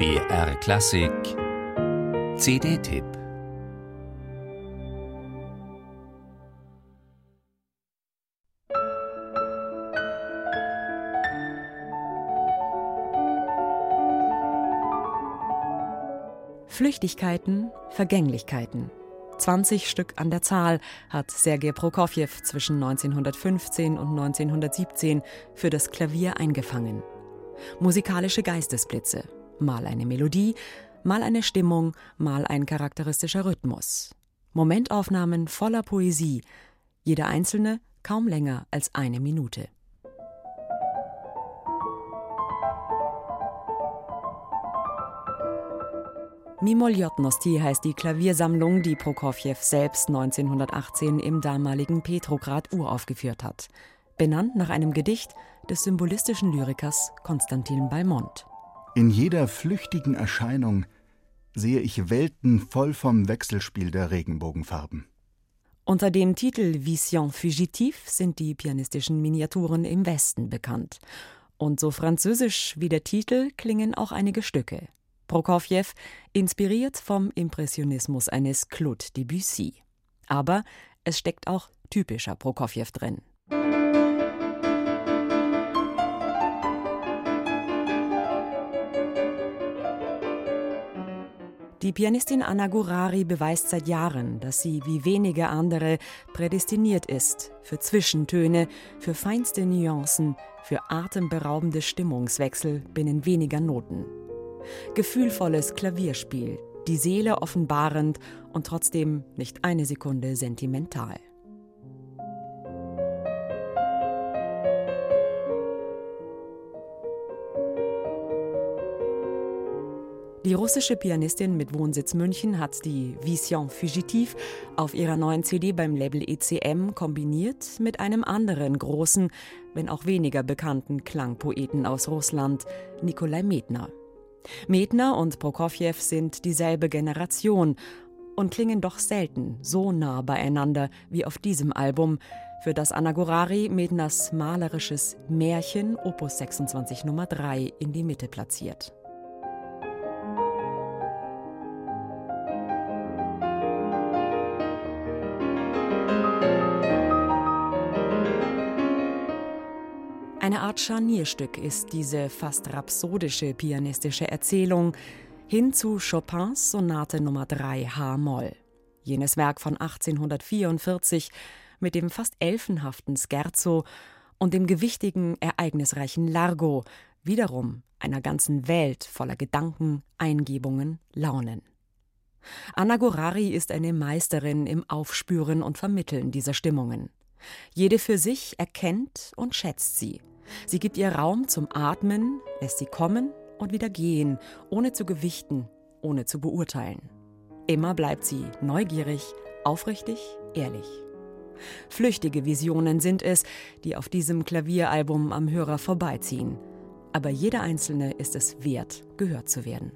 BR Klassik CD-Tipp Flüchtigkeiten, Vergänglichkeiten. 20 Stück an der Zahl hat Sergei Prokofjew zwischen 1915 und 1917 für das Klavier eingefangen. Musikalische Geistesblitze, mal eine Melodie, mal eine Stimmung, mal ein charakteristischer Rhythmus. Momentaufnahmen voller Poesie, jeder einzelne kaum länger als eine Minute. Mimoljotnosti heißt die Klaviersammlung, die Prokofjew selbst 1918 im damaligen Petrograd uraufgeführt hat. Benannt nach einem Gedicht des symbolistischen Lyrikers Konstantin Balmont. In jeder flüchtigen Erscheinung sehe ich Welten voll vom Wechselspiel der Regenbogenfarben. Unter dem Titel Vision Fugitive sind die pianistischen Miniaturen im Westen bekannt. Und so französisch wie der Titel klingen auch einige Stücke. Prokofjew, inspiriert vom Impressionismus eines Claude Debussy. Aber es steckt auch typischer Prokofjew drin. Die Pianistin Anna Gurari beweist seit Jahren, dass sie wie wenige andere prädestiniert ist für Zwischentöne, für feinste Nuancen, für atemberaubende Stimmungswechsel binnen weniger Noten. Gefühlvolles Klavierspiel, die Seele offenbarend und trotzdem nicht eine Sekunde sentimental. Die russische Pianistin mit Wohnsitz München hat die Vision Fugitive auf ihrer neuen CD beim Label ECM kombiniert mit einem anderen großen, wenn auch weniger bekannten Klangpoeten aus Russland, Nikolai Medner. Medner und Prokofjew sind dieselbe Generation und klingen doch selten so nah beieinander wie auf diesem Album, für das Anna Gorari Medners malerisches Märchen Opus 26 Nummer 3 in die Mitte platziert. Eine Art Scharnierstück ist diese fast rhapsodische pianistische Erzählung hin zu Chopins Sonate Nummer 3 H-Moll. Jenes Werk von 1844 mit dem fast elfenhaften Scherzo und dem gewichtigen, ereignisreichen Largo, wiederum einer ganzen Welt voller Gedanken, Eingebungen, Launen. Anna Gorari ist eine Meisterin im Aufspüren und Vermitteln dieser Stimmungen. Jede für sich erkennt und schätzt sie. Sie gibt ihr Raum zum Atmen, lässt sie kommen und wieder gehen, ohne zu gewichten, ohne zu beurteilen. Immer bleibt sie neugierig, aufrichtig, ehrlich. Flüchtige Visionen sind es, die auf diesem Klavieralbum am Hörer vorbeiziehen. Aber jeder einzelne ist es wert, gehört zu werden.